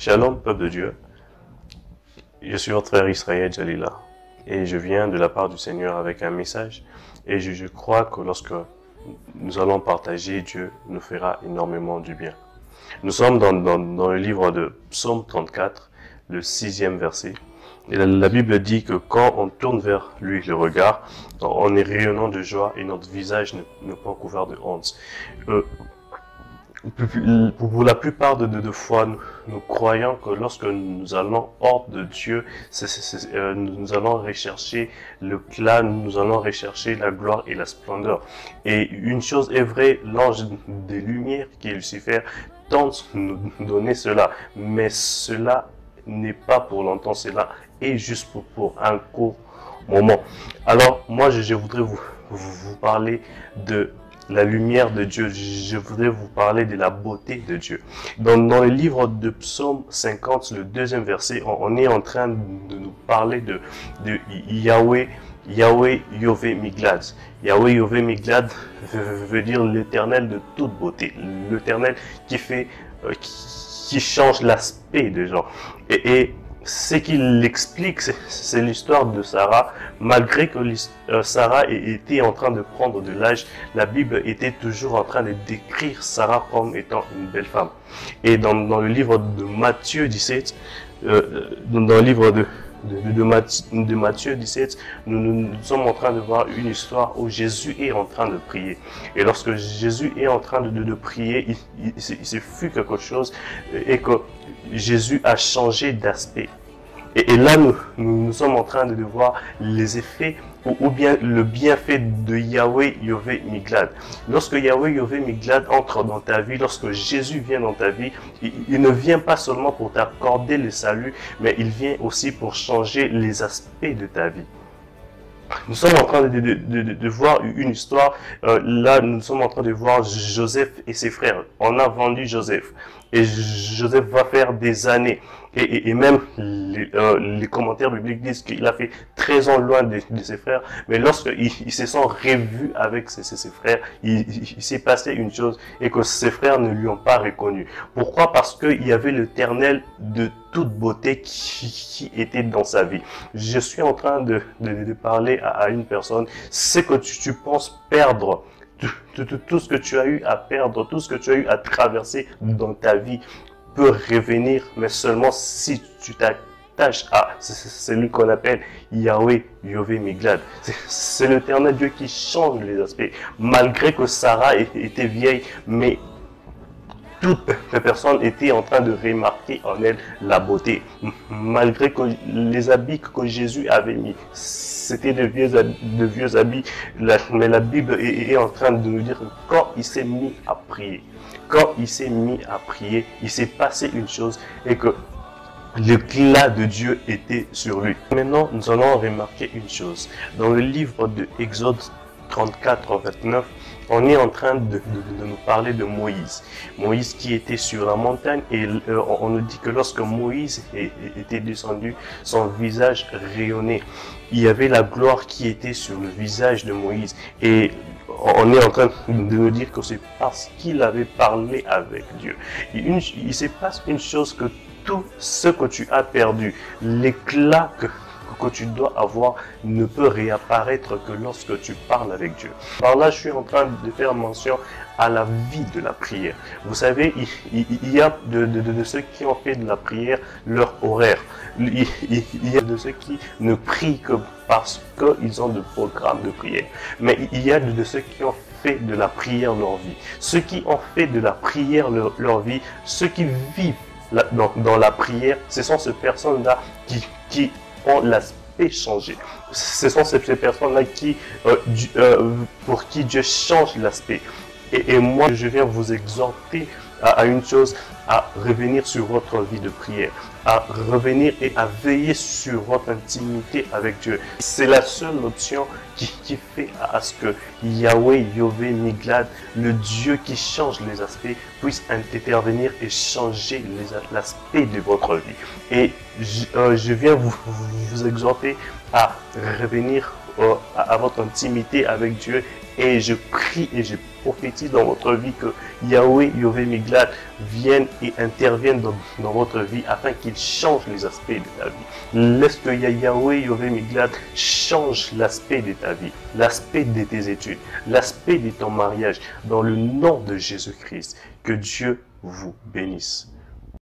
Shalom, peuple de Dieu. Je suis votre frère Israël Jalila et je viens de la part du Seigneur avec un message et je, crois que lorsque nous allons partager, Dieu nous fera énormément du bien. Nous sommes dans, le livre de Psaume 34, le sixième verset. Et la, Bible dit que quand on tourne vers lui le regard, on est rayonnant de joie et notre visage n'est pas couvert de honte. Euh, pour la plupart de, fois, nous, croyons que lorsque nous allons hors de Dieu, euh, nous allons rechercher le plan, nous allons rechercher la gloire et la splendeur. Et une chose est vraie, l'ange des lumières qui est Lucifer tente de nous donner cela, mais cela n'est pas pour longtemps, cela est juste pour, un court moment. Alors moi, je, voudrais vous parler de la lumière de Dieu. Je voudrais vous parler de la beauté de Dieu. Dans, le livre de Psaume 50, le deuxième verset, on, est en train de nous parler de, Yahweh, Yahweh Yové Miglad. Yahweh Yové Miglad veut dire l'éternel de toute beauté. L'éternel qui fait, euh, qui, change l'aspect des gens. Et ce qu'il explique, c'est l'histoire de Sarah. Malgré que euh, Sarah était en train de prendre de l'âge, la Bible était toujours en train de décrire Sarah comme étant une belle femme. Et dans, le livre de Matthieu 17, euh, dans le livre de de, Matthieu 17, nous, sommes en train de voir une histoire où Jésus est en train de prier. Et lorsque Jésus est en train de, prier, il, il, il, fut quelque chose et que Jésus a changé d'aspect. Et, là, nous, nous, sommes en train de voir les effets ou, bien le bienfait de Yahweh Yahweh Miglad. Lorsque Yahweh Yahweh Miglad entre dans ta vie, lorsque Jésus vient dans ta vie, il, ne vient pas seulement pour t'accorder le salut, mais il vient aussi pour changer les aspects de ta vie. Nous sommes en train de, de, de, voir une histoire. Euh, là, nous sommes en train de voir Joseph et ses frères. On a vendu Joseph. Et Joseph va faire des années. Et, et, même les, euh, commentaires bibliques disent qu'il a fait 13 ans loin de, ses frères. Mais lorsqu'il il se sent revu avec ses, ses, frères, il, s'est passé une chose et que ses frères ne lui ont pas reconnu. Pourquoi? Parce qu'il y avait l'éternel de toute beauté qui, était dans sa vie. Je suis en train de, de, parler à, à, une personne. C'est que tu, tu penses perdre tout, ce que tu as eu à perdre, tout ce que tu as eu à traverser dans ta vie peut revenir, mais seulement si tu t'attaches à celui qu'on appelle Yahweh, Yahweh Miglad. C'est l'éternel Dieu qui change les aspects. Malgré que Sarah était vieille, mais toutes les personnes étaient en train de remarquer en elle la beauté. Malgré que les habits que Jésus avait mis, c'était de vieux, de vieux habits, mais la Bible est, en train de nous dire que quand il s'est mis à prier, quand il s'est mis à prier, il s'est passé une chose et que l'éclat de Dieu était sur lui. Maintenant, nous allons remarquer une chose. Dans le livre de Exode 34, 29, on est en train de, nous parler de Moïse. Moïse qui était sur la montagne et euh, on nous dit que lorsque Moïse était descendu, son visage rayonnait. Il y avait la gloire qui était sur le visage de Moïse. Et on est en train de nous dire que c'est parce qu'il avait parlé avec Dieu. il se passe une chose que tout ce que tu as perdu, l'éclat que que tu dois avoir ne peut réapparaître que lorsque tu parles avec Dieu. Par là, je suis en train de faire mention à la vie de la prière. Vous savez, il, y a de, ceux qui ont fait de la prière leur horaire. Il, y a de ceux qui ne prient que parce qu'ils ont de programmes de prière. Mais il y a de, ceux qui ont fait de la prière leur vie. Ceux qui ont fait de la prière leur, vie, ceux qui vivent dans, la prière, ce sont ces personnes-là qui, qui ont l'aspect changé. Ce sont ces, personnes-là qui, euh, euh, pour qui Dieu change l'aspect. Et, moi, je viens vous exhorter à, une chose, à revenir sur votre vie de prière, à revenir et à veiller sur votre intimité avec Dieu. C'est la seule option qui, fait à, ce que Yahweh, Yahweh, Miglad, le Dieu qui change les aspects, puisse intervenir et changer l'aspect de votre vie. Et je, euh, viens vous, exhorter à revenir à votre intimité avec Dieu et je prie et je prophétise dans votre vie que Yahweh, Yahweh Miglat vienne et intervienne dans, votre vie afin qu'il change les aspects de ta vie. Laisse que Yahweh, Yahweh Miglat change l'aspect de ta vie, l'aspect de tes études, l'aspect de ton mariage dans le nom de Jésus-Christ. Que Dieu vous bénisse.